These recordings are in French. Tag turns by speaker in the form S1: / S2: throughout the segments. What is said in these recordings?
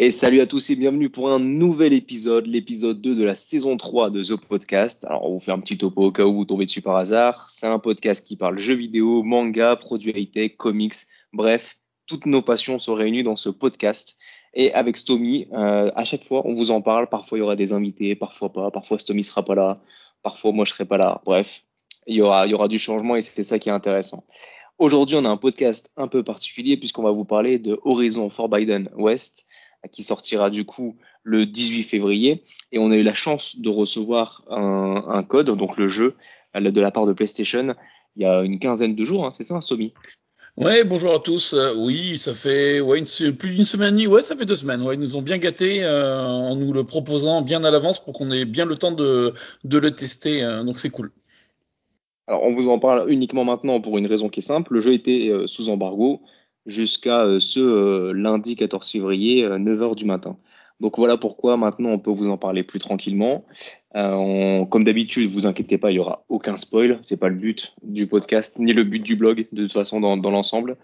S1: Et salut à tous et bienvenue pour un nouvel épisode, l'épisode 2 de la saison 3 de The Podcast. Alors, on vous fait un petit topo au cas où vous tombez dessus par hasard. C'est un podcast qui parle jeux vidéo, manga, produits high-tech, comics, bref, toutes nos passions sont réunies dans ce podcast. Et avec Stomy, euh, à chaque fois, on vous en parle. Parfois, il y aura des invités, parfois pas. Parfois, Stomy sera pas là. Parfois, moi, je serai pas là. Bref, il y aura, il y aura du changement et c'est ça qui est intéressant. Aujourd'hui, on a un podcast un peu particulier puisqu'on va vous parler de Horizon Forbidden West qui sortira du coup le 18 février. Et on a eu la chance de recevoir un, code, donc le jeu, de la part de PlayStation, il y a une quinzaine de jours, hein, c'est ça, Somi?
S2: Ouais, bonjour à tous. Euh, oui, ça fait ouais, plus d'une semaine. Ouais, ça fait deux semaines. Ouais, ils nous ont bien gâtés euh, en nous le proposant bien à l'avance pour qu'on ait bien le temps de, de le tester. Euh, donc c'est cool.
S1: Alors, on vous en parle uniquement maintenant pour une raison qui est simple. Le jeu était sous embargo jusqu'à euh, ce euh, lundi 14 février, 9h euh, du matin. Donc voilà pourquoi maintenant on peut vous en parler plus tranquillement. comme d'habitude, vous inquiétez pas, il y aura aucun spoil. C'est pas le but du podcast ni le but du blog de toute façon dans, l'ensemble.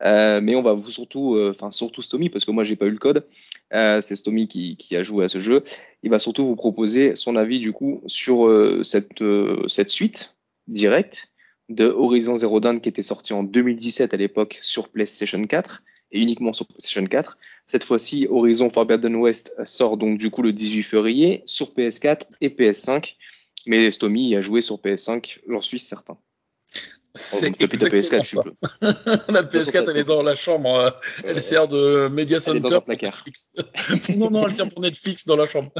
S1: mais on va vous surtout, enfin surtout Stomy parce que moi j'ai pas eu le code. c'est Stomy qui, a joué à ce jeu. Il va surtout vous proposer son avis du coup sur cette cette suite directe de Horizon Zero Dawn qui était sorti en 2017 à l'époque sur PlayStation 4 et uniquement sur PlayStation 4. Cette fois-ci, Horizon Forbidden West sort donc du coup le 18 février sur PS4 et PS5. Mais Stomy a joué sur PS5, j'en suis certain.
S2: C'est PS4, ça. la PS4, elle est dans la chambre. Euh, elle sert de Media Center pour Netflix. non, non, elle sert pour Netflix dans la chambre.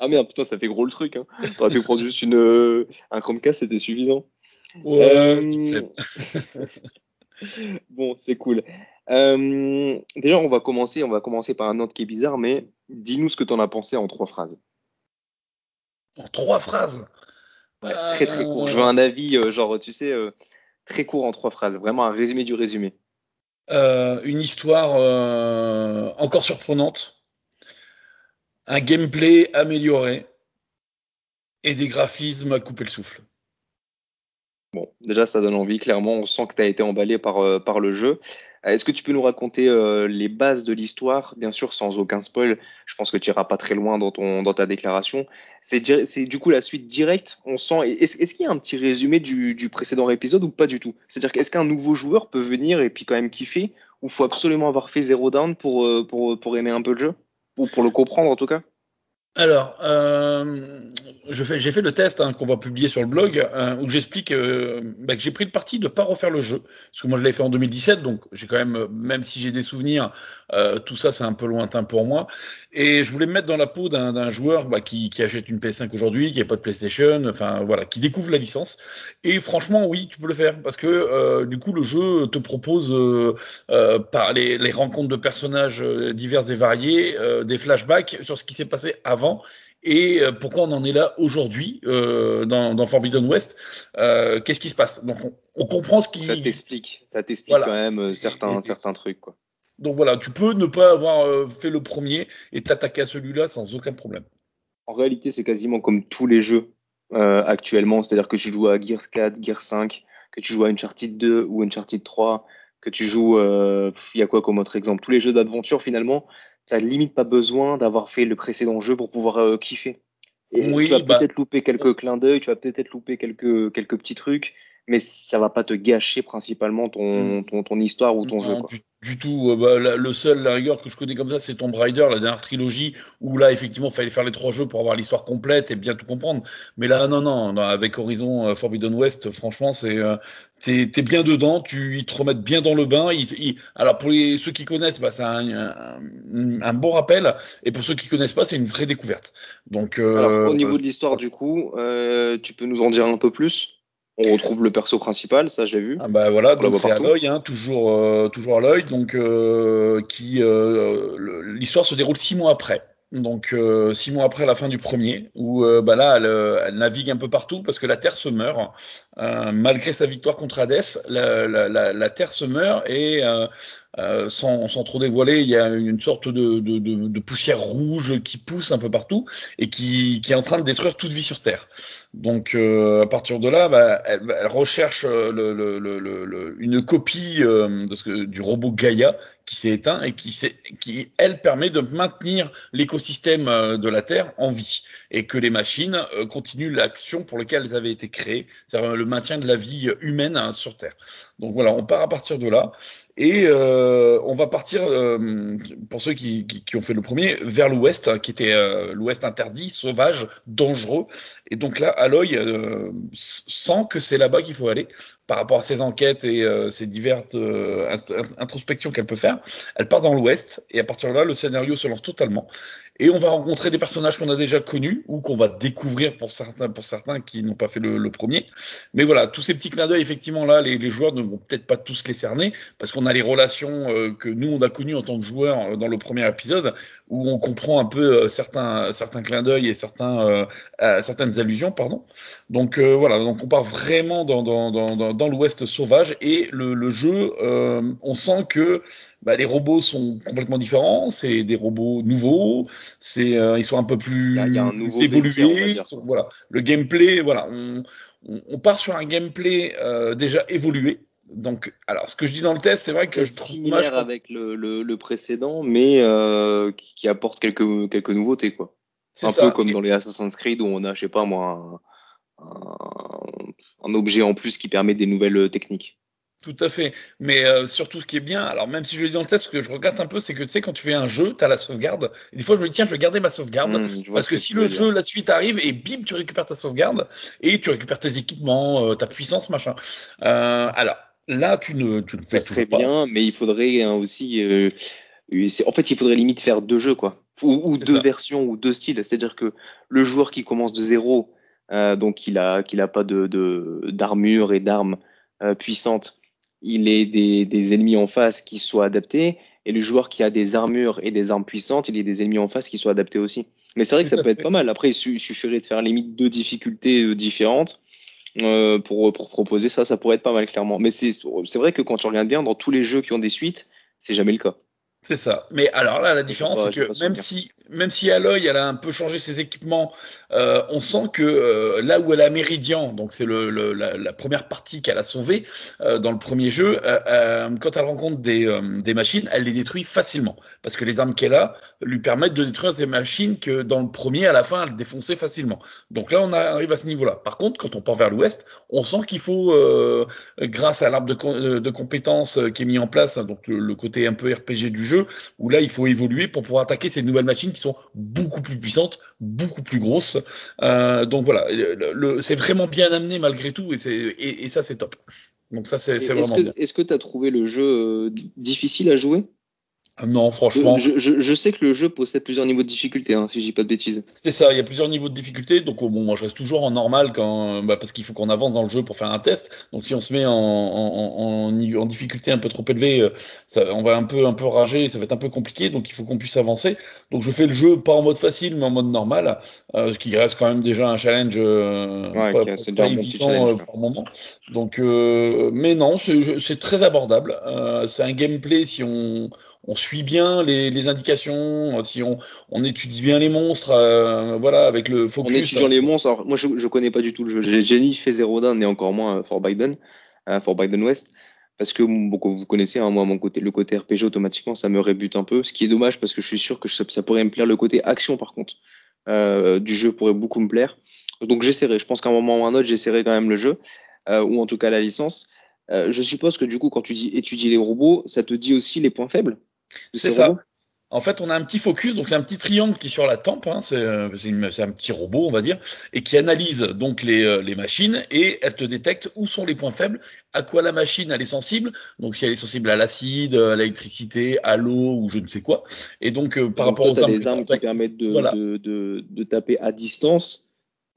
S1: ah merde, putain, ça fait gros le truc. Hein. T'aurais pu prendre juste une, euh, un Chromecast, c'était suffisant. Euh, bon, c'est cool. Euh, déjà, on va commencer. On va commencer par un note qui est bizarre, mais dis-nous ce que tu en as pensé en trois phrases.
S2: En trois phrases?
S1: Très très court. Je veux un avis, euh, genre, tu sais, très court en trois phrases. Vraiment un résumé du résumé.
S2: une histoire encore surprenante, un gameplay amélioré et des graphismes à couper le souffle.
S1: Bon, déjà, ça donne envie. Clairement, on sent que tu as été emballé par, euh, par le jeu. Euh, est-ce que tu peux nous raconter euh, les bases de l'histoire? Bien sûr, sans aucun spoil. Je pense que tu iras pas très loin dans, ton, dans ta déclaration. C'est du coup la suite directe. On sent. Est-ce qu'il y a un petit résumé du, du précédent épisode ou pas du tout? C'est-à-dire qu'est-ce qu'un nouveau joueur peut venir et puis quand même kiffer Ou faut absolument avoir fait Zero Down pour, pour, pour aimer un peu le jeu? Ou pour le comprendre en tout cas?
S2: Alors, euh, j'ai fait le test hein, qu'on va publier sur le blog euh, où j'explique euh, bah, que j'ai pris le parti de ne pas refaire le jeu. Parce que moi je l'ai fait en 2017 donc j'ai quand même même si j'ai des souvenirs tout ça c'est un peu lointain pour moi. Et je voulais me mettre dans la peau d'un joueur bah, qui, achète une PS5 aujourd'hui qui n'a pas de PlayStation enfin voilà qui découvre la licence. Et franchement oui tu peux le faire. Parce que du coup le jeu te propose par les, les, rencontres de personnages divers et variés des flashbacks sur ce qui s'est passé avant et euh, pourquoi on en est là aujourd'hui euh, dans, Forbidden West euh, Qu'est-ce qui se passe? Donc on, comprend ce qui.
S1: Ça t'explique, ça t'explique quand même certains, certains trucs quoi.
S2: Donc voilà, tu peux ne pas avoir fait le premier et t'attaquer à celui-là sans aucun problème.
S1: En réalité, c'est quasiment comme tous les jeux actuellement, c'est-à-dire que tu joues à Gears 4, Gears 5, que tu joues à Uncharted 2 ou Uncharted 3, que tu joues, il y a quoi comme autre exemple? Tous les jeux d'aventure finalement, t'as limite pas besoin d'avoir fait le précédent jeu pour pouvoir euh, kiffer. Et oui, tu vas bah peut-être louper quelques clins d'œil, tu vas peut-être louper quelques, quelques petits trucs, mais ça va pas te gâcher principalement ton, mm. ton, ton histoire ou ton jeu. Quoi.
S2: Du tout. Euh, bah, le seul, la rigueur que je connais comme ça, c'est Tomb Raider, la dernière trilogie, où là, effectivement, il fallait faire les trois jeux pour avoir l'histoire complète et bien tout comprendre. Mais là, non, non, avec Horizon euh, Forbidden West, franchement, c'est euh, t'es bien dedans, tu ils te remettent bien dans le bain. alors pour les, ceux qui connaissent, bah, c'est un, un, bon rappel, et pour ceux qui connaissent pas, c'est une vraie découverte. Donc,
S1: alors, au niveau de l'histoire, du coup, tu peux nous en dire un peu plus? On retrouve le perso principal, ça j'ai vu.
S2: Ah bah voilà, donc c'est Aloy, hein, toujours, euh, toujours Aloy, donc euh, qui euh, l'histoire se déroule six mois après. Donc six mois après la fin du premier, où bah là elle, navigue un peu partout parce que la Terre se meurt. malgré sa victoire contre Hadès, la, la, la, Terre se meurt et euh, sans, sans, trop dévoiler, il y a une sorte de, de, de, de, poussière rouge qui pousse un peu partout et qui, qui, est en train de détruire toute vie sur Terre. Donc euh, à partir de là, bah, elle, elle, recherche euh, le, le, le, une copie euh, de ce du robot Gaia qui s'est éteint et qui, qui, elle, permet de maintenir l'écosystème euh, de la Terre en vie et que les machines continuent l'action pour laquelle elles avaient été créées, c'est-à-dire le maintien de la vie humaine hein, sur Terre. Donc voilà, on part à partir de là et euh, on va partir, euh, pour ceux qui, ont fait le premier, vers l'ouest, hein, qui était euh, l'ouest interdit, sauvage, dangereux. Et donc là, Aloy sent que c'est là-bas qu'il faut aller par rapport à ses enquêtes et euh, ses diverses introspections qu'elle peut faire. Elle part dans l'ouest et à partir de là, le scénario se lance totalement. Et on va rencontrer des personnages qu'on a déjà connus ou qu'on va découvrir pour certains, pour certains qui n'ont pas fait le, premier. Mais voilà, tous ces petits clins d'œil, effectivement, là, les, joueurs ne vont peut-être pas tous les cerner parce qu'on a les relations euh, que nous, on a connues en tant que joueurs euh, dans le premier épisode où on comprend un peu euh, certains, certains clins d'œil et certains, euh, certaines allusions, pardon. Donc voilà, donc on part vraiment dans l'Ouest sauvage et le, le jeu, on sent que bah, les robots sont complètement différents. C'est des robots nouveaux. C'est, euh, ils sont un peu plus
S1: y a, il y a un
S2: évolués. Sont, voilà, le gameplay, voilà, on, on, on, part sur un gameplay euh, déjà évolué. Donc, alors, ce que je dis dans le test, c'est vrai que je
S1: trouve similaire mal... avec le, le, le, précédent, mais euh, qui, qui, apporte quelques quelques nouveautés, quoi. C'est un ça. peu comme Et... dans les Assassin's Creed où on a, je sais pas moi, un, un, un objet en plus qui permet des nouvelles techniques.
S2: Tout à fait. Mais euh, surtout, ce qui est bien, alors même si je le dis dans le test, ce que je regrette un peu, c'est que tu sais, quand tu fais un jeu, tu as la sauvegarde. Et des fois, je me dis, tiens, je vais garder ma sauvegarde. Mmh, parce que, que si le jeu, dire. la suite arrive, et bim, tu récupères ta sauvegarde, et tu récupères tes équipements, euh, ta puissance, machin. Euh, alors, là, tu ne tu le fais
S1: Ça serait bien, mais il faudrait hein, aussi. Euh, en fait, il faudrait limite faire deux jeux, quoi. Ou, ou deux ça. versions, ou deux styles. C'est-à-dire que le joueur qui commence de zéro, euh, donc il a, qu'il a pas de d'armure et d'armes puissantes il ait des, des, ennemis en face qui soient adaptés, et le joueur qui a des armures et des armes puissantes, il ait des ennemis en face qui soient adaptés aussi. Mais c'est vrai que ça peut fait. être pas mal. Après, il suffirait de faire limite deux difficultés euh, différentes euh, pour, pour proposer ça. Ça pourrait être pas mal, clairement. Mais c'est vrai que quand tu regardes bien, dans tous les jeux qui ont des suites, c'est jamais le cas.
S2: C'est ça. Mais alors là, la différence, c'est que même si, même si Aloy, elle a un peu changé ses équipements, euh, on sent que euh, là où elle a Méridian, donc c'est le, le la, la, première partie qu'elle a sauvée euh, dans le premier jeu, quand elle rencontre des, des machines, elle les détruit facilement. Parce que les armes qu'elle a lui permettent de détruire ces machines que dans le premier, à la fin, elle défonçait facilement. Donc là, on arrive à ce niveau-là. Par contre, quand on part vers l'ouest, on sent qu'il faut, grâce à l'arbre de, de, compétences qui est mis en place, hein, donc le, le côté un peu RPG du jeu, où là il faut évoluer pour pouvoir attaquer ces nouvelles machines qui sont beaucoup plus puissantes, beaucoup plus grosses. Euh, donc voilà, c'est vraiment bien amené malgré tout et, et, et ça c'est top. Donc ça c'est vraiment
S1: que,
S2: bien.
S1: Est-ce que tu as trouvé le jeu euh, difficile à jouer?
S2: Non, franchement.
S1: Je, je, je, sais que le jeu possède plusieurs niveaux de difficulté, hein, si je dis pas de bêtises.
S2: C'est ça, il y a plusieurs niveaux de difficulté. Donc, bon, moi, je reste toujours en normal quand, bah, parce qu'il faut qu'on avance dans le jeu pour faire un test. Donc, si on se met en, en, en, en difficulté un peu trop élevée, euh, ça, on va un peu, un peu rager, ça va être un peu compliqué. Donc, il faut qu'on puisse avancer. Donc, je fais le jeu pas en mode facile, mais en mode normal, euh, ce qui reste quand même déjà un challenge. Euh,
S1: ouais, pas, c'est déjà un bon petit challenge. Euh,
S2: par moment. Donc, euh, mais non, c'est très abordable. Euh, c'est un gameplay si on on suit bien les, les indications, si on, on, étudie bien les monstres, euh, voilà, avec le focus.
S1: En étudiant les monstres, alors moi je, je connais pas du tout le jeu. J'ai ni fait Zero Dawn et encore moins For Biden, euh, For Biden West, parce que bon, vous connaissez, hein, moi mon côté, le côté RPG automatiquement, ça me rébute un peu, ce qui est dommage parce que je suis sûr que ça, ça pourrait me plaire. Le côté action par contre euh, du jeu pourrait beaucoup me plaire. Donc j'essaierai. Je pense qu'à un moment ou un autre, j'essaierai quand même le jeu, euh, ou en tout cas la licence. Euh, je suppose que du coup, quand tu dis étudier les robots, ça te dit aussi les points faibles?
S2: C'est ça. En fait, on a un petit focus, donc c'est un petit triangle qui est sur la tempe, hein, c'est un petit robot, on va dire, et qui analyse donc les, euh, les, machines et elle te détecte où sont les points faibles, à quoi la machine elle est sensible, donc si elle est sensible à l'acide, à l'électricité, à l'eau ou je ne sais quoi. Et donc euh, par
S1: donc,
S2: rapport
S1: toi, aux armes, des armes qui permettent de,
S2: voilà.
S1: de, de, de, taper à distance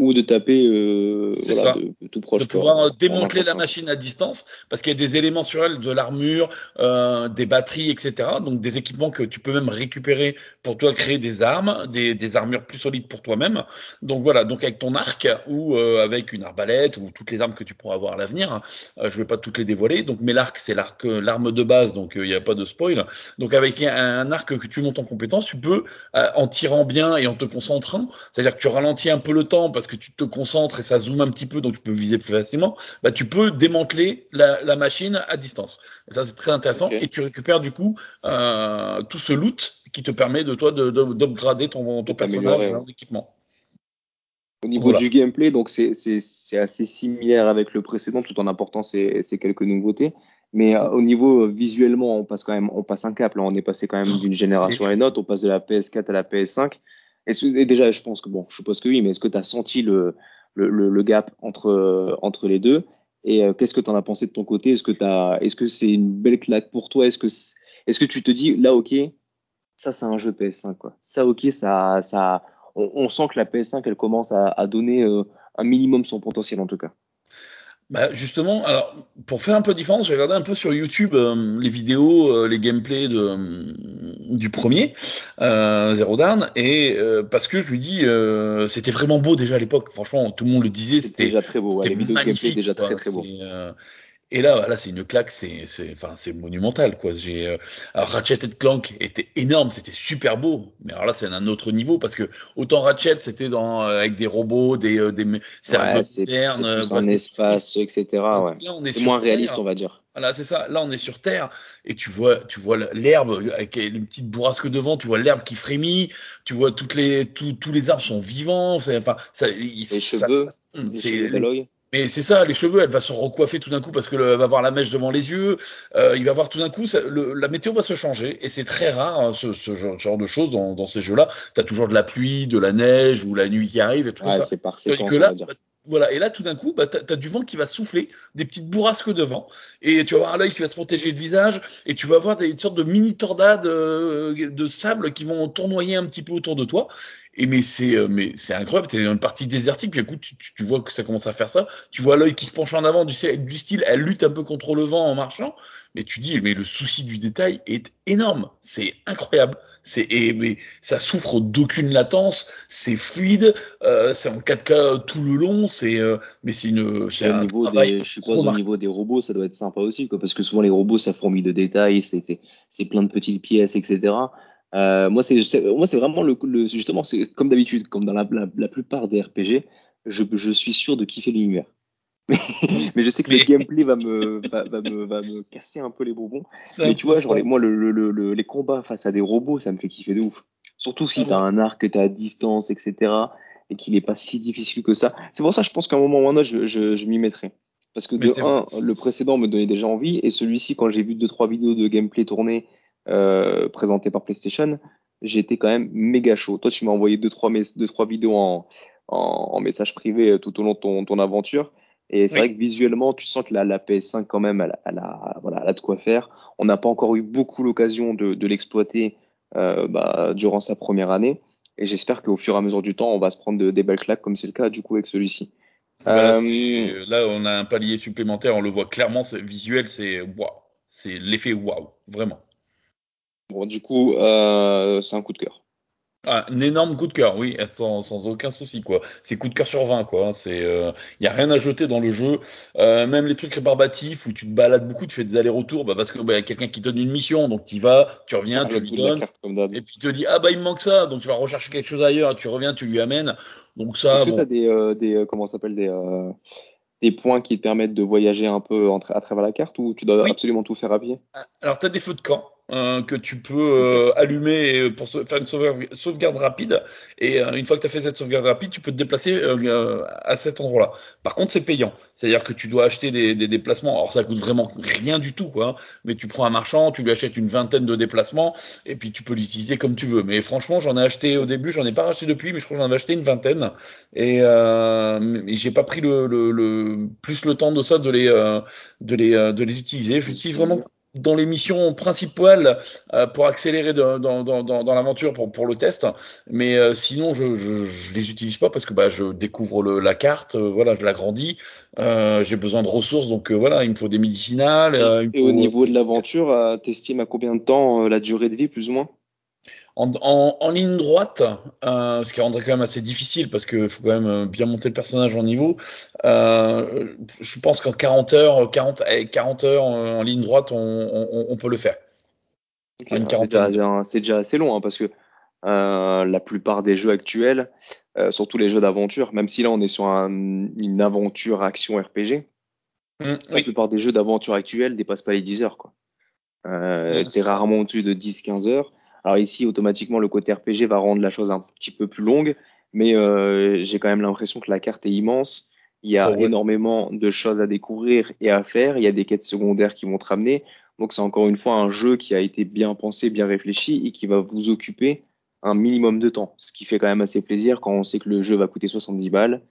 S1: ou de taper euh,
S2: C'est
S1: voilà,
S2: ça.
S1: de, de tout proche.
S2: de pouvoir
S1: quoi,
S2: euh, démanteler la machine à distance parce qu'il y a des éléments sur elle, de l'armure, euh, des batteries, etc. Donc des équipements que tu peux même récupérer pour toi créer des armes, des, des armures plus solides pour toi-même. Donc voilà, donc avec ton arc ou euh, avec une arbalète ou toutes les armes que tu pourras avoir à l'avenir. hein. Je vais pas toutes les dévoiler. Donc mais l'arc c'est l'arc, l'arme de base, donc il n'y a pas de spoil. Donc avec un, un arc que tu montes en compétence, tu peux en tirant bien et en te concentrant, c'est-à-dire que tu ralentis un peu le temps parce que tu te concentres et ça zoome un petit peu, donc tu peux viser plus facilement. Bah, tu peux démanteler la, la machine à distance. Et ça, c'est très intéressant. Et tu récupères du coup euh, tout ce loot qui te permet de toi de, de- d'upgrader ton, ton
S1: De
S2: personnage,
S1: t'améliorer,
S2: ton équipement.
S1: Au niveau
S2: Voilà.
S1: du gameplay, donc c'est assez similaire avec le précédent, tout en apportant ces, ces quelques nouveautés. Mais euh, au niveau euh, visuellement, on passe quand même, on passe un cap. Là, on est passé quand même d'une génération à une autre. On passe de la PS4 à la PS5. Et déjà, je pense que bon, je suppose que oui, mais est-ce que tu as senti le, le, le, gap entre entre les deux? Et euh, qu'est-ce que tu en as pensé de ton côté? Est-ce que t'as, est-ce que c'est une belle claque pour toi? Est-ce que est-ce que tu te dis là, ok, ça c'est un jeu PS5 quoi. Ça, ok, ça ça on, on sent que la PS5 elle commence à, à donner euh, un minimum son potentiel en tout cas.
S2: Bah justement, alors pour faire un peu de différence, j'ai regardé un peu sur YouTube euh, les vidéos, euh, les gameplays de, euh, du premier euh, Zero Dawn, et euh, parce que je lui dis, euh, c'était vraiment beau déjà à l'époque. Franchement, tout le monde le disait,
S1: C'était déjà très beau. ouais. Les vidéos gameplay déjà très très beau.
S2: Euh, Et là, là, c'est une claque, c'est, enfin, c'est monumental, quoi. J'ai, euh, Ratchet et Clank était énorme, c'était super beau, mais alors là, c'est un autre niveau parce que autant Ratchet, c'était dans euh, avec des robots, des, euh, des, c'était un
S1: Ouais,
S2: peu
S1: c'est c'est
S2: euh,
S1: un
S2: c'était
S1: espace, etc. Ouais.
S2: Là, on est
S1: C'est
S2: sur
S1: moins
S2: Terre.
S1: réaliste, on va dire.
S2: Voilà, c'est ça. Là, on est sur Terre et tu vois, tu vois l'herbe avec une petite bourrasque devant, tu vois l'herbe qui frémit, tu vois toutes les, tous tous les arbres sont vivants. Enfin, ça,
S1: Les
S2: ça-
S1: cheveux,
S2: c'est. Mais c'est ça, les cheveux, elle va se recoiffer tout d'un coup parce que le- elle va avoir la mèche devant les yeux. Euh, il va voir tout d'un coup, ça- le- la météo va se changer et c'est très rare hein, ce, ce genre, ce genre de choses dans, dans ces jeux-là. T'as toujours de la pluie, de la neige ou la nuit qui arrive et tout
S1: Ouais,
S2: ça.
S1: c'est par séquence,
S2: là,
S1: dire.
S2: bah, voilà, et là tout d'un coup, bah, t'as as du vent qui va souffler, des petites bourrasques de vent, et tu vas avoir un œil qui va se protéger le visage, et tu vas avoir des une sorte de mini tornades euh, de sable qui vont tournoyer un petit peu autour de toi. Et mais c'est euh, mais c'est incroyable, c'est une partie désertique, puis écoute, tu, tu, tu vois que ça commence à faire ça, tu vois l'œil qui se penche en avant du, du style, elle lutte un peu contre le vent en marchant, mais tu dis mais le souci du détail est énorme, c'est incroyable, c'est et mais ça souffre d'aucune latence, c'est fluide, euh, c'est en 4K tout le long, c'est euh, mais c'est une c'est un
S1: niveau
S2: travail
S1: des, je suppose au niveau des robots, ça doit être sympa aussi, quoi, parce que souvent les robots, ça fourmille de détails, c'est- c'est plein de petites pièces, etc. Euh, moi, c'est c'est- moi, c'est vraiment le, le justement, c'est comme d'habitude, comme dans la, la, la plupart des RPG, je, je suis sûr de kiffer l'univers. Mais je sais que le gameplay va me, va, va me, va me casser un peu les bonbons. Mais tu vois, genre, les, moi, le, le, le- le- les combats face à des robots, ça me fait kiffer de ouf. Surtout si
S2: Ah
S1: t'as un arc que t'as à distance, etc. Et qu'il n'est pas si difficile que ça. C'est pour ça, je pense qu'à un moment ou un autre, je, je, je m'y mettrai. Parce que de un, le précédent me donnait déjà envie, et celui-ci, quand j'ai vu deux trois vidéos de gameplay tournées euh, présentées par PlayStation, j'ai été quand même méga chaud. Toi, tu m'as envoyé deux trois, mes- deux, trois vidéos en, en, en message privé euh, tout au long de ton, ton aventure. Et c'est
S2: Oui.
S1: vrai que visuellement, tu sens que la, la PS5, quand même, elle, elle a, voilà, elle a de quoi faire. On n'a pas encore eu beaucoup l'occasion de, de l'exploiter euh, bah, durant sa première année. Et j'espère qu'au fur et à mesure du temps, on va se prendre de- des belles claques, comme c'est le cas du coup avec celui-ci.
S2: Bah là,
S1: Euh,
S2: là, on a un palier supplémentaire, on le voit clairement, visuel, c'est waouh, c'est l'effet waouh, vraiment.
S1: Bon, du coup, euh, c'est un coup de cœur.
S2: Ah, un énorme coup de cœur, oui, sans, sans aucun souci, quoi. C'est coup de cœur sur 20, quoi. hein. C'est, euh, y a rien à jeter dans le jeu. Euh, même les trucs rébarbatifs où tu te balades beaucoup, tu fais des allers-retours, bah, parce que bah, y a quelqu'un qui donne une mission, donc tu y vas, tu reviens, tu lui donnes,
S1: carte,
S2: et puis il te dit ah bah il me manque ça, donc tu vas rechercher quelque chose ailleurs, tu reviens, tu lui amènes. Donc ça,
S1: Est-ce que tu
S2: bon,
S1: as des, euh, des comment s'appelle des, des points qui te permettent de voyager un peu à travers la carte ou tu dois
S2: Oui.
S1: absolument tout faire à pied?
S2: Alors, tu as des feux de camp euh, que tu peux euh, allumer pour se- faire une sauvegarde, rapide. Et euh, une fois que tu as fait cette sauvegarde rapide, tu peux te déplacer euh, euh, à cet endroit-là. Par contre, c'est payant. C'est-à-dire que tu dois acheter des, déplacements. Alors, ça coûte vraiment rien du tout, quoi. hein. Mais tu prends un marchand, tu lui achètes une vingtaine de déplacements et puis tu peux l'utiliser comme tu veux. Mais franchement, j'en ai acheté au début, j'en ai pas racheté depuis, mais je crois que j'en avais acheté une vingtaine. Et, euh, j'ai pas pris le, plus le temps de ça de les, euh, euh, de les utiliser. J'utilise vraiment dans les missions principales euh, pour accélérer de, dans, dans, dans, l'aventure pour, pour le test. Mais euh, sinon, je, je, je, les utilise pas parce que bah, je découvre le, la carte, euh, voilà, je l'agrandis. Euh, j'ai besoin de ressources, donc voilà, il me faut des médicinales.
S1: Et, et au niveau de l'aventure, t'estimes à combien de temps la durée de vie, plus ou moins?
S2: En, en, en, ligne droite, euh, ce qui rendrait quand même assez difficile parce qu'il faut quand même euh, bien monter le personnage en niveau. Euh, je pense qu'en 40 heures, 40, 40 heures en ligne droite, on, on, on peut le faire.
S1: Okay, c'est déjà, déjà, assez long hein, parce que euh, la plupart des jeux actuels, surtout les jeux d'aventure, même si là on est sur un, une aventure action RPG, mmh, la oui. plupart des jeux d'aventure actuels dépassent pas les 10 heures. quoi. Euh, T'es rarement au-dessus de 10-15 heures. Alors ici, automatiquement, le côté RPG va rendre la chose un petit peu plus longue, mais euh, j'ai quand même l'impression que la carte est immense. Il y a oh, ouais. énormément de choses à découvrir et à faire. Il y a des quêtes secondaires qui vont te ramener. Donc c'est encore une fois un jeu qui a été bien pensé, bien réfléchi et qui va vous occuper un minimum de temps. Ce qui fait quand même assez plaisir quand on sait que le jeu va coûter 70 balles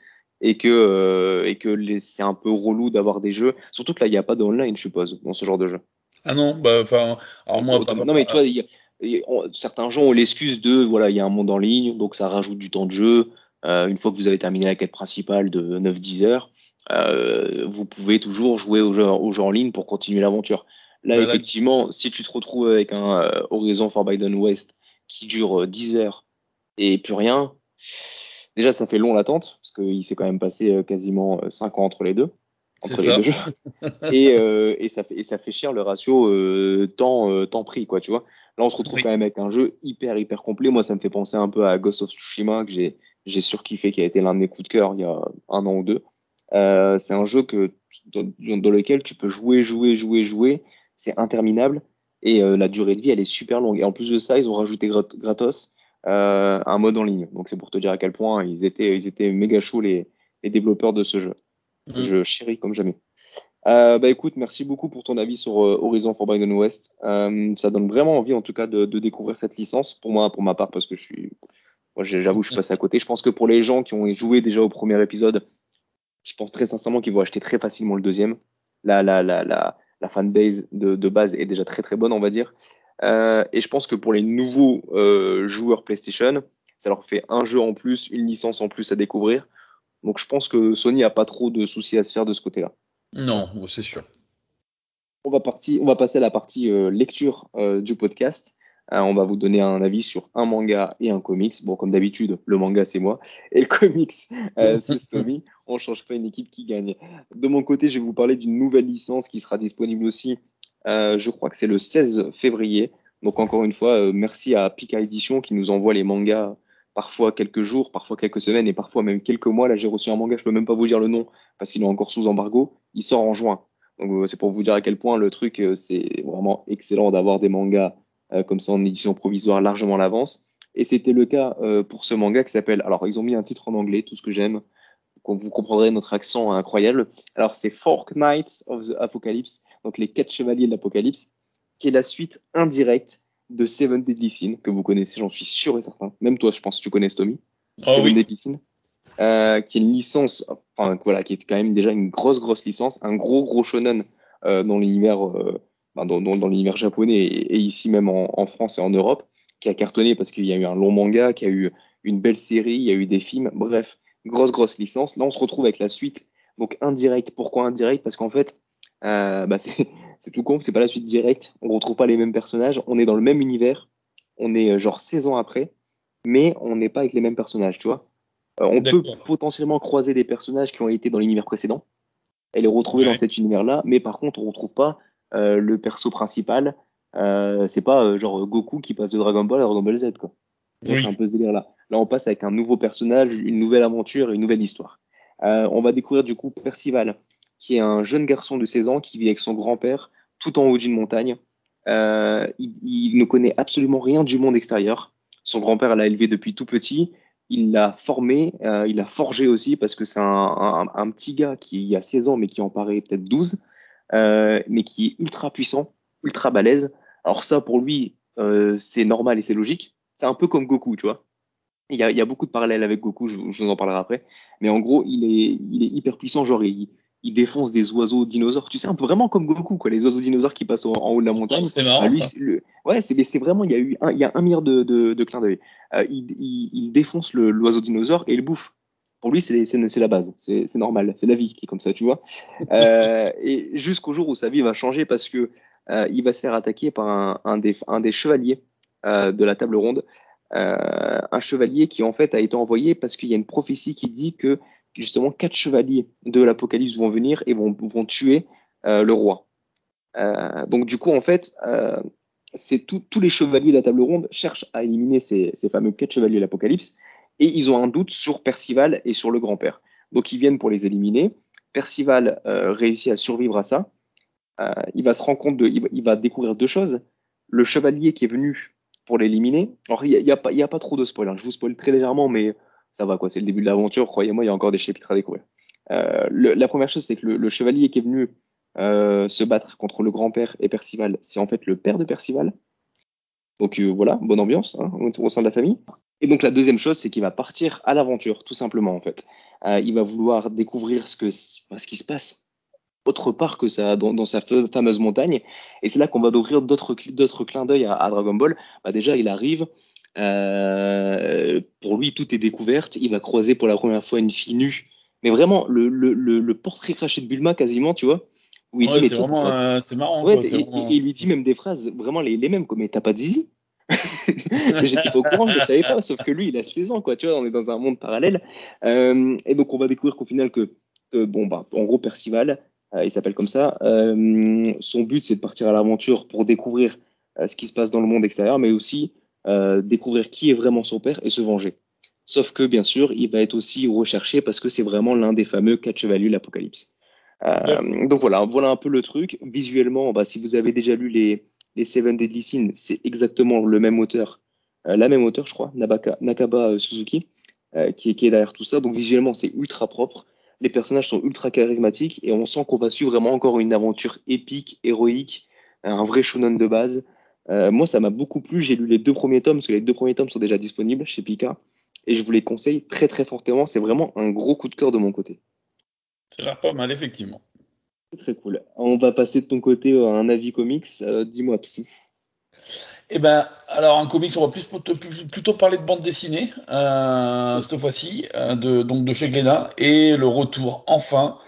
S1: et que, euh, et que c'est un peu relou d'avoir des jeux. Surtout que là, il n'y a pas d'online, je suppose, dans ce genre de jeu.
S2: Ah non, bah enfin, alors moi,
S1: Autant, non mais toi, il on, certains gens ont l'excuse de voilà il y a un monde en ligne donc ça rajoute du temps de jeu. Euh, une fois que vous avez terminé la quête principale de 9-10 heures euh, vous pouvez toujours jouer au jeu, au jeu en ligne pour continuer l'aventure. Là effectivement si tu te retrouves avec un euh, Horizon Forbidden West qui dure 10 heures et plus rien déjà ça fait long l'attente parce qu'il s'est quand même passé quasiment 5 ans entre les deux entre les deux jeux. Et, euh, et, ça fait, et ça fait cher le ratio euh, temps euh, temps prix quoi tu vois là on se retrouve oui. quand même avec un jeu hyper hyper complet. Moi ça me fait penser un peu à Ghost of Tsushima que j'ai j'ai surkiffé qui a été l'un de mes coups de cœur il y a un an ou deux. Euh, c'est un jeu que dans, dans, lequel tu peux jouer jouer jouer jouer. C'est interminable. Et euh, la durée de vie elle est super longue. Et en plus de ça ils ont rajouté gratos euh, un mode en ligne. Donc c'est pour te dire à quel point ils étaient ils étaient méga chauds les les développeurs de ce jeu. Mmh. Je chéris comme jamais. Euh, bah écoute, merci beaucoup pour ton avis sur euh, Horizon Forbidden West. Euh, ça donne vraiment envie, en tout cas, de, de, découvrir cette licence pour moi, pour ma part, parce que je suis, moi, j'avoue, je suis passé à côté. Je pense que pour les gens qui ont joué déjà au premier épisode, je pense très sincèrement qu'ils vont acheter très facilement le deuxième. La, la, la, la, la fanbase de, de base est déjà très très bonne, on va dire. Euh, et je pense que pour les nouveaux euh, joueurs PlayStation, ça leur fait un jeu en plus, une licence en plus à découvrir. Donc je pense que Sony a pas trop de soucis à se faire de ce côté-là.
S2: Non, c'est sûr.
S1: On va, partir, on va passer à la partie euh, lecture euh, du podcast. Euh, on va vous donner un avis sur un manga et un comics. Bon, comme d'habitude, le manga c'est moi et le comics c'est Sony. On change pas une équipe qui gagne. De mon côté, je vais vous parler d'une nouvelle licence qui sera disponible aussi. je crois que c'est le 16 février. Donc encore une fois, merci à Pika Edition qui nous envoie les mangas parfois quelques jours, parfois quelques semaines et parfois même quelques mois. Là, j'ai reçu un manga, je peux même pas vous dire le nom parce qu'il est encore sous embargo. Il sort en juin. Donc euh, c'est pour vous dire à quel point le truc euh, c'est vraiment excellent d'avoir des mangas euh, comme ça en édition provisoire largement à l'avance. Et c'était le cas pour ce manga qui s'appelle. Alors ils ont mis un titre en anglais, tout ce que j'aime. Vous comprendrez notre accent incroyable. Alors c'est Fork Knights of the Apocalypse, donc les quatre chevaliers de l'Apocalypse, qui est la suite indirecte de Seven Deadly Sin, que vous connaissez, j'en suis sûr et certain. Même toi, je pense que tu connais Stomy.
S2: Oh,
S1: Seven
S2: oui.
S1: Deadly Sin. Euh, qui est une licence, enfin voilà, qui est quand même déjà une grosse grosse licence, un gros gros shonen euh, dans l'univers, euh, dans, dans, dans l'univers japonais et, et, ici même en, en, France et en Europe, qui a cartonné parce qu'il y a eu un long manga, qui a eu une belle série, il y a eu des films, bref, grosse grosse licence. Là, on se retrouve avec la suite, donc indirect. Pourquoi indirect? Parce qu'en fait, euh, bah c'est tout con, c'est pas la suite directe, on retrouve pas les mêmes personnages, on est dans le même univers, on est genre 16 ans après, mais on n'est pas avec les mêmes personnages, tu vois. Euh, on peut potentiellement croiser des personnages qui ont été dans l'univers précédent et les retrouver ouais. dans cet univers-là, mais par contre, on retrouve pas euh, le perso principal. Euh, c'est pas euh, genre Goku qui passe de Dragon Ball à Dragon Ball Z, quoi. Oui. C'est un peu ce délire-là. Là, on passe avec un nouveau personnage, une nouvelle aventure, une nouvelle histoire. Euh, on va découvrir du coup Percival, qui est un jeune garçon de 16 ans qui vit avec son grand-père tout en haut d'une montagne. Euh, il, il, ne connaît absolument rien du monde extérieur. Son grand-père l'a élevé depuis tout petit. Il l'a formé, euh, il l'a forgé aussi parce que c'est un, un, petit gars qui a 16 ans mais qui en paraît peut-être 12, euh, mais qui est ultra puissant, ultra balèze. Alors ça pour lui euh, c'est normal et c'est logique. C'est un peu comme Goku, tu vois. Il y, a, il y a, beaucoup de parallèles avec Goku, je, je, vous en parlerai après. Mais en gros, il est, il est hyper puissant, genre il, il défonce des oiseaux dinosaures. Tu sais, un peu vraiment comme Goku, quoi, les oiseaux dinosaures qui passent en, haut de la montagne.
S2: C'est marrant.
S1: lui,
S2: ça.
S1: c'est le- ouais, c'est, mais c'est vraiment, il y a eu un, il y a un milliard de, de, de clins d'œil. Euh, il, il, il défonce le, l'oiseau dinosaure et il bouffe. Pour lui, c'est, la base, c'est, normal, c'est la vie qui est comme ça, tu vois. Euh, et jusqu'au jour où sa vie va changer parce que euh, il va se faire attaquer par un, un, des, un des chevaliers de la table ronde. Un chevalier qui en fait a été envoyé parce qu'il y a une prophétie qui dit que justement quatre chevaliers de l'Apocalypse vont venir et vont, vont tuer euh, le roi. Euh, donc du coup en fait, euh, tous les chevaliers de la table ronde cherchent à éliminer ces, ces fameux quatre chevaliers de l'Apocalypse et ils ont un doute sur Percival et sur le grand-père. Donc ils viennent pour les éliminer. Percival réussit à survivre à ça. Il va se rendre compte de, il va, découvrir deux choses. Le chevalier qui est venu pour l'éliminer. Alors il y a, y a pas, a pas trop de spoil. Je vous spoil très légèrement, mais ça va quoi. C'est le début de l'aventure. Croyez-moi, il y a encore des chapitres à découvrir. Euh, la première chose, c'est que le, chevalier qui est venu euh, se battre contre le grand-père et Percival, c'est en fait le père de Percival. Donc euh, voilà, bonne ambiance hein, au, sein de la famille. Et donc la deuxième chose, c'est qu'il va partir à l'aventure, tout simplement en fait. Il va vouloir découvrir ce que ce qui se passe autre part que ça dans, sa fa- fameuse montagne. Et c'est là qu'on va découvrir d'autres cl- d'autres clins d'œil à, à Dragon Ball. Bah déjà, il arrive. Euh, pour lui, tout est découverte. Il va croiser pour la première fois une fille nue. Mais vraiment, le, le, le, le portrait craché de Bulma, quasiment, tu vois. Où il
S2: Ouais,
S1: dit, mais
S2: c'est vraiment, euh, c'est marrant.
S1: Ouais,
S2: quoi, c'est
S1: et,
S2: vraiment-
S1: et- et il lui dit même des phrases vraiment les, les mêmes, quoi. Mais t'as pas de zizi J'étais pas au courant, je savais pas, sauf que lui, il a 16 ans, quoi. Tu vois, on est dans un monde parallèle. Euh, et donc, on va découvrir qu'au final, que, bon, bah, en gros, Percival, il s'appelle comme ça, son but, c'est de partir à l'aventure pour découvrir ce qui se passe dans le monde extérieur, mais aussi euh, découvrir qui est vraiment son père et se venger. Sauf que, bien sûr, il va être aussi recherché parce que c'est vraiment l'un des fameux quatre chevaliers de l'Apocalypse. Euh, donc voilà, voilà un peu le truc. Visuellement, bah, si vous avez déjà lu les, les Seven Deadly Sins, c'est exactement le même auteur, euh, la même auteur, je crois, Nabaka, Nakaba euh, Suzuki, euh, qui, est, qui est derrière tout ça. Donc visuellement, c'est ultra propre. Les personnages sont ultra charismatiques et on sent qu'on va suivre vraiment encore une aventure épique, héroïque, un vrai shonen de base. Euh, moi, ça m'a beaucoup plu. J'ai lu les deux premiers tomes parce que les deux premiers tomes sont déjà disponibles chez Pika et je vous les conseille très très fortement. C'est vraiment un gros coup de cœur de mon côté.
S2: A l'air pas mal, effectivement.
S1: C'est très cool. On va passer de ton côté à un avis comics. Euh, Dis-moi tout.
S2: Eh ben, alors en comics, on va plus, plutôt parler de bande dessinée euh, cette fois-ci, euh, de, donc de chez Glénat, et le retour enfin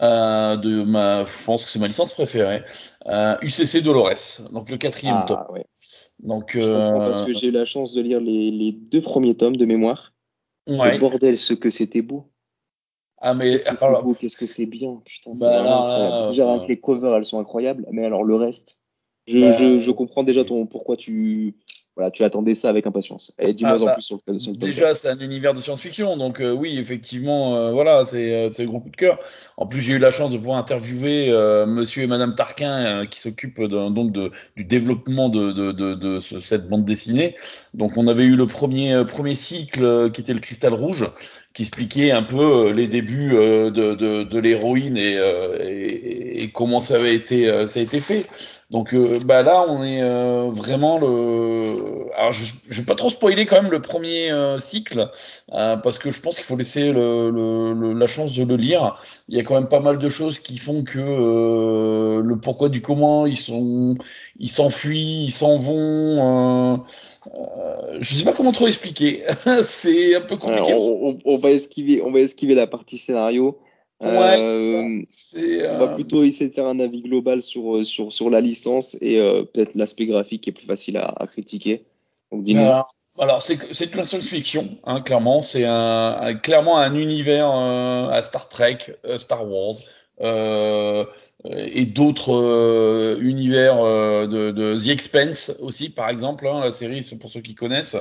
S2: euh, de ma, je pense que c'est ma licence préférée, euh, UCC Dolores, donc le quatrième tome.
S1: Ah ouais.
S2: Donc, euh,
S1: parce que j'ai eu la chance de lire les, les deux premiers tomes de mémoire.
S2: ouais.
S1: Et bordel, ce que c'était beau.
S2: Ah mais
S1: Qu'est-ce que c'est beau, qu'est-ce que c'est bien. Putain,
S2: Bah alors,
S1: incroyable.
S2: là,
S1: Déjà,
S2: euh,
S1: avec les covers, elles sont incroyables. Mais alors, le reste, je,
S2: Bah,
S1: je, je comprends déjà ton, pourquoi tu, voilà, tu attendais ça avec impatience. Et dis-moi
S2: Ah,
S1: en
S2: bah,
S1: plus sur le, sur le
S2: Déjà,
S1: 4.
S2: c'est un univers de science-fiction, donc euh, oui, effectivement, euh, voilà, c'est euh, c'est le gros coup de cœur. En plus, j'ai eu la chance de pouvoir interviewer euh, Monsieur et Madame Tarquin, euh, qui s'occupent donc de, du développement de, de, de, de ce- cette bande dessinée. Donc, on avait eu le premier euh, premier cycle euh, qui était le Cristal Rouge, qui expliquait un peu les débuts de, de, de l'héroïne et, et, et comment ça avait été ça a été fait. Donc euh, bah là on est euh, vraiment le alors je, je vais pas trop spoiler quand même le premier euh, cycle euh, parce que je pense qu'il faut laisser le, le- le- la chance de le lire. Il y a quand même pas mal de choses qui font que euh, le pourquoi du comment ils sont ils s'enfuient, ils s'en vont. Euh, je sais pas comment trop expliquer. C'est un peu compliqué.
S1: on, on- on va esquiver, on va esquiver la partie scénario.
S2: Ouais, c'est ça.
S1: Euh,
S2: C'est
S1: on va
S2: euh,
S1: plutôt essayer de faire un avis global sur, euh, sur, sur la licence et euh, peut-être l'aspect graphique qui est plus facile à, à critiquer. Donc dis-nous.
S2: Alors, alors, c'est que- c'est de la science-fiction, hein, clairement. C'est un, un- clairement un univers euh, à Star Trek, euh, Star Wars euh, et d'autres euh, univers euh, de, The Expanse aussi, par exemple, hein, la série, pour ceux qui connaissent.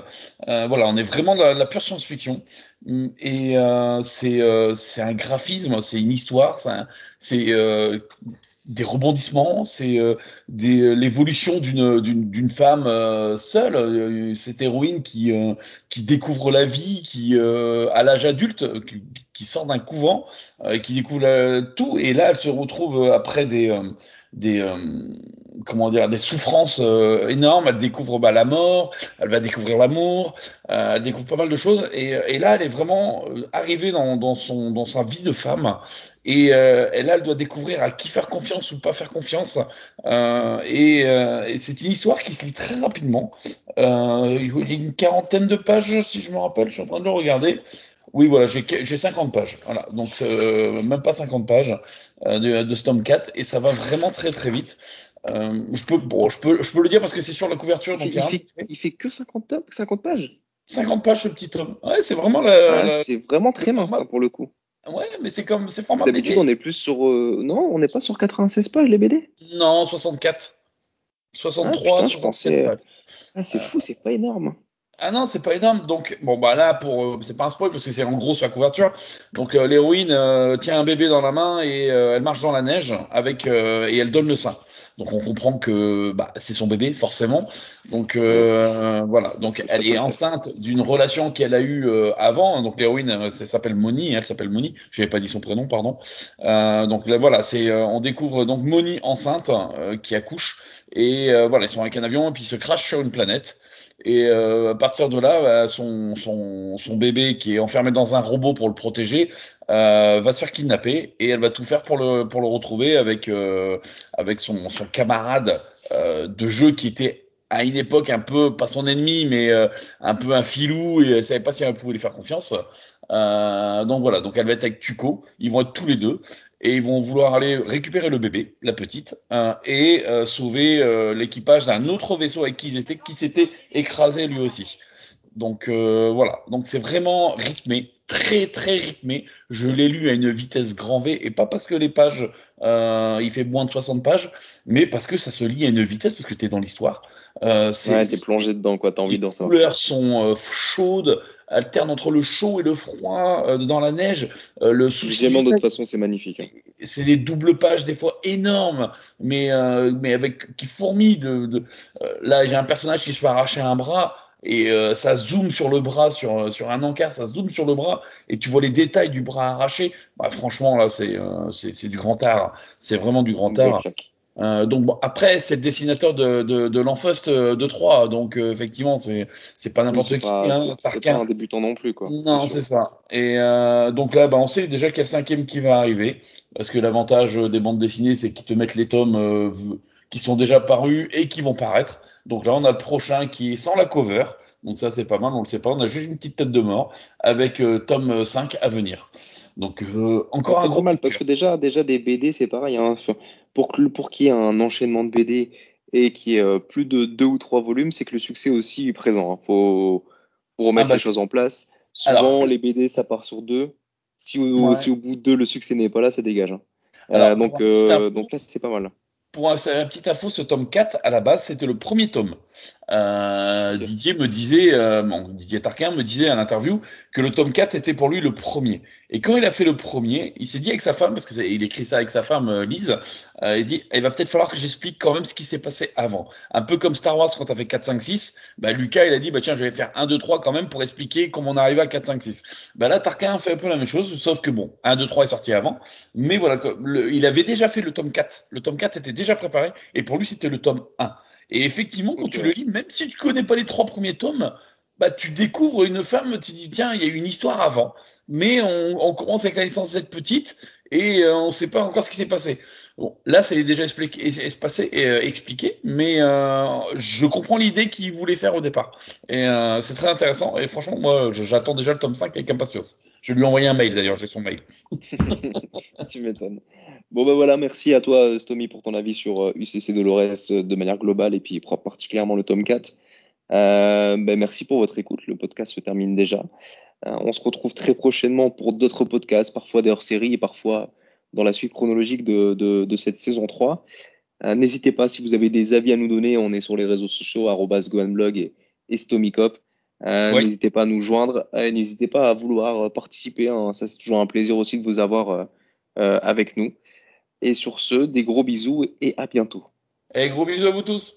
S2: Euh, voilà, on est vraiment de la, de la pure science-fiction. Hum, Et euh, c'est euh, un graphisme, c'est une histoire, c'est euh, des rebondissements, c'est euh, euh, l'évolution d'une femme euh, seule, euh, cette héroïne qui euh, qui découvre la vie, qui à l'âge adulte, qui, qui sort d'un couvent, qui découvre tout, et là elle se retrouve après des des euh, comment dire des souffrances euh, énormes. Elle découvre bah, la mort, elle va découvrir l'amour, euh, elle découvre pas mal de choses. Et, et là, elle est vraiment arrivée dans, dans, son dans sa vie de femme. Et, et, là, elle doit découvrir à qui faire confiance ou pas faire confiance. et, et c'est une histoire qui se lit très rapidement. il y a une quarantaine de pages, si je me rappelle. Je suis en train de le regarder. Oui, voilà, j'ai 50 pages. Voilà, donc euh, même pas 50 pages euh, de, de Stormcat et ça va vraiment très très vite. Euh, je peux, bon, je peux, je peux le dire parce que c'est sur la couverture.
S1: Donc, il, fait, il, fait, que 50, 50 pages.
S2: 50 pages ce petit homme. Ouais, c'est vraiment la.
S1: la c'est vraiment très mince ça, pour le coup.
S2: Ouais, mais c'est comme, c'est format
S1: D'habitude, on est plus sur, non, on n'est pas sur 96 pages les BD.
S2: Non, 64. 63, ah, putain, 64
S1: Ah, c'est fou, c'est pas énorme.
S2: Ah non, c'est pas énorme. Donc bon bah là pour euh, c'est pas un spoil parce que c'est en gros sur la couverture. Donc euh, l'héroïne euh, tient un bébé dans la main et elle marche dans la neige avec et elle donne le sein. Donc on comprend que bah, c'est son bébé forcément. Donc voilà. Donc elle est enceinte d'une relation qu'elle a eue avant. Donc l'héroïne elle s'appelle Moni. Elle s'appelle Moni. Je n'avais pas dit son prénom pardon. donc là, voilà c'est on découvre donc Moni enceinte qui accouche et voilà ils sont avec un avion et puis ils se crachent sur une planète. Et euh, à partir de là, bah, son, son, son, bébé qui est enfermé dans un robot pour le protéger euh, va se faire kidnapper et elle va tout faire pour le, pour le retrouver avec, euh, avec son, son camarade euh, de jeu qui était à une époque un peu, pas son ennemi, mais euh, un peu un filou et elle savait pas si elle pouvait lui faire confiance. Donc voilà, donc elle va être avec Tuco, ils vont être tous les deux. Et ils vont vouloir aller récupérer le bébé, la petite, euh, et euh, sauver euh, l'équipage d'un autre vaisseau avec qui ils étaient, qui s'était écrasé lui aussi. Donc voilà, donc c'est vraiment rythmé, très très rythmé. Je l'ai lu à une vitesse grand V et pas parce que les pages, il fait moins de 60 pages, mais parce que ça se lit à une vitesse parce que tu es dans l'histoire.
S1: Euh, ouais, t'es plongé dedans quoi, t'as envie d'en
S2: savoir. Les couleurs sont chaudes, alterne entre le chaud et le froid euh, dans la neige. Euh, le
S1: souci de toute façon, c'est magnifique. Hein.
S2: C'est des doubles pages des fois énormes, mais euh, mais avec qui fourmillent de. de là, j'ai un personnage qui se fait arracher un bras et ça zoome sur le bras, sur, sur un encart, ça zoome sur le bras, et tu vois les détails du bras arraché. Bah, franchement, là, c'est c'est du grand art. C'est vraiment du grand art. Euh, donc bon, après, c'est le dessinateur de, de, de l'Enfust euh, de 3, donc euh, effectivement, c'est c'est pas n'importe qui.
S1: Hein, c'est pas un débutant non plus, quoi.
S2: Non, c'est ça. Et euh, donc là, bah, on sait déjà quel cinquième qui va arriver, parce que l'avantage des bandes dessinées, c'est qu'ils te mettent les tomes qui sont déjà parus et qui vont paraître. Donc là, on a le prochain qui est sans la cover. Donc ça, c'est pas mal, on le sait pas. On a juste une petite tête de mort avec tome 5 à venir. Donc encore un gros
S1: mal parce que déjà déjà des BD c'est pareil hein, pour, pour qu'il y ait un enchaînement de BD et qu'il y ait euh, plus de deux ou trois volumes, c'est que le succès aussi est présent. Il hein. faut, remettre ah bah, les choses en place. Souvent, les BD, ça part sur deux. Si, au, si au bout de deux, le succès n'est pas là, ça dégage. Hein. Euh, donc, euh, donc là, c'est pas mal.
S2: Pour un, petit info, ce tome 4, à la base, c'était le premier tome. Euh, Didier me disait, euh, Didier Tarquin me disait à l'interview que le tome 4 était pour lui le premier. Et quand il a fait le premier, il s'est dit avec sa femme, parce qu'il écrit ça avec sa femme euh, Lise, euh, il dit il va peut-être falloir que j'explique quand même ce qui s'est passé avant. Un peu comme Star Wars quand t'as fait 4, 5, 6, bah Lucas il a dit bah tiens je vais faire 1, 2, 3 quand même pour expliquer comment on est arrivé à 4, 5, 6. Bah là Tarquin fait un peu la même chose, sauf que bon, 1, 2, 3 est sorti avant, mais voilà, il avait déjà fait le tome 4. Le tome 4 était déjà préparé, et pour lui c'était le tome 1. Et effectivement, quand tu le lis, même si tu connais pas les trois premiers tomes, bah, tu découvres une femme, tu dis, tiens, il y a une histoire avant. Mais on, on commence avec la licence cette petite et euh, on ne sait pas encore ce qui s'est passé. Bon, là, c'est déjà expliqué, et, euh, expliqué, mais euh, je comprends l'idée qu'il voulait faire au départ. Et euh, c'est très intéressant. Et franchement, moi, j'attends déjà le tome 5 avec impatience. Je lui ai envoyé un mail d'ailleurs, j'ai son mail.
S1: tu m'étonnes. Bon, ben voilà, merci à toi, Stomy, pour ton avis sur UCC Dolores de manière globale et puis particulièrement le tome 4. ben, merci pour votre écoute. Le podcast se termine déjà. on se retrouve très prochainement pour d'autres podcasts, parfois des hors-série et parfois dans la suite chronologique de, de, de cette saison 3. Euh, N'hésitez pas, si vous avez des avis à nous donner, on est sur les réseaux sociaux, gohanblog et, et Stomicop. Euh, N'hésitez pas à nous joindre, euh, n'hésitez pas à vouloir euh, participer, hein. ça c'est toujours un plaisir aussi de vous avoir euh, euh, avec nous. Et sur ce, des gros bisous et à bientôt.
S2: Et gros bisous à vous tous.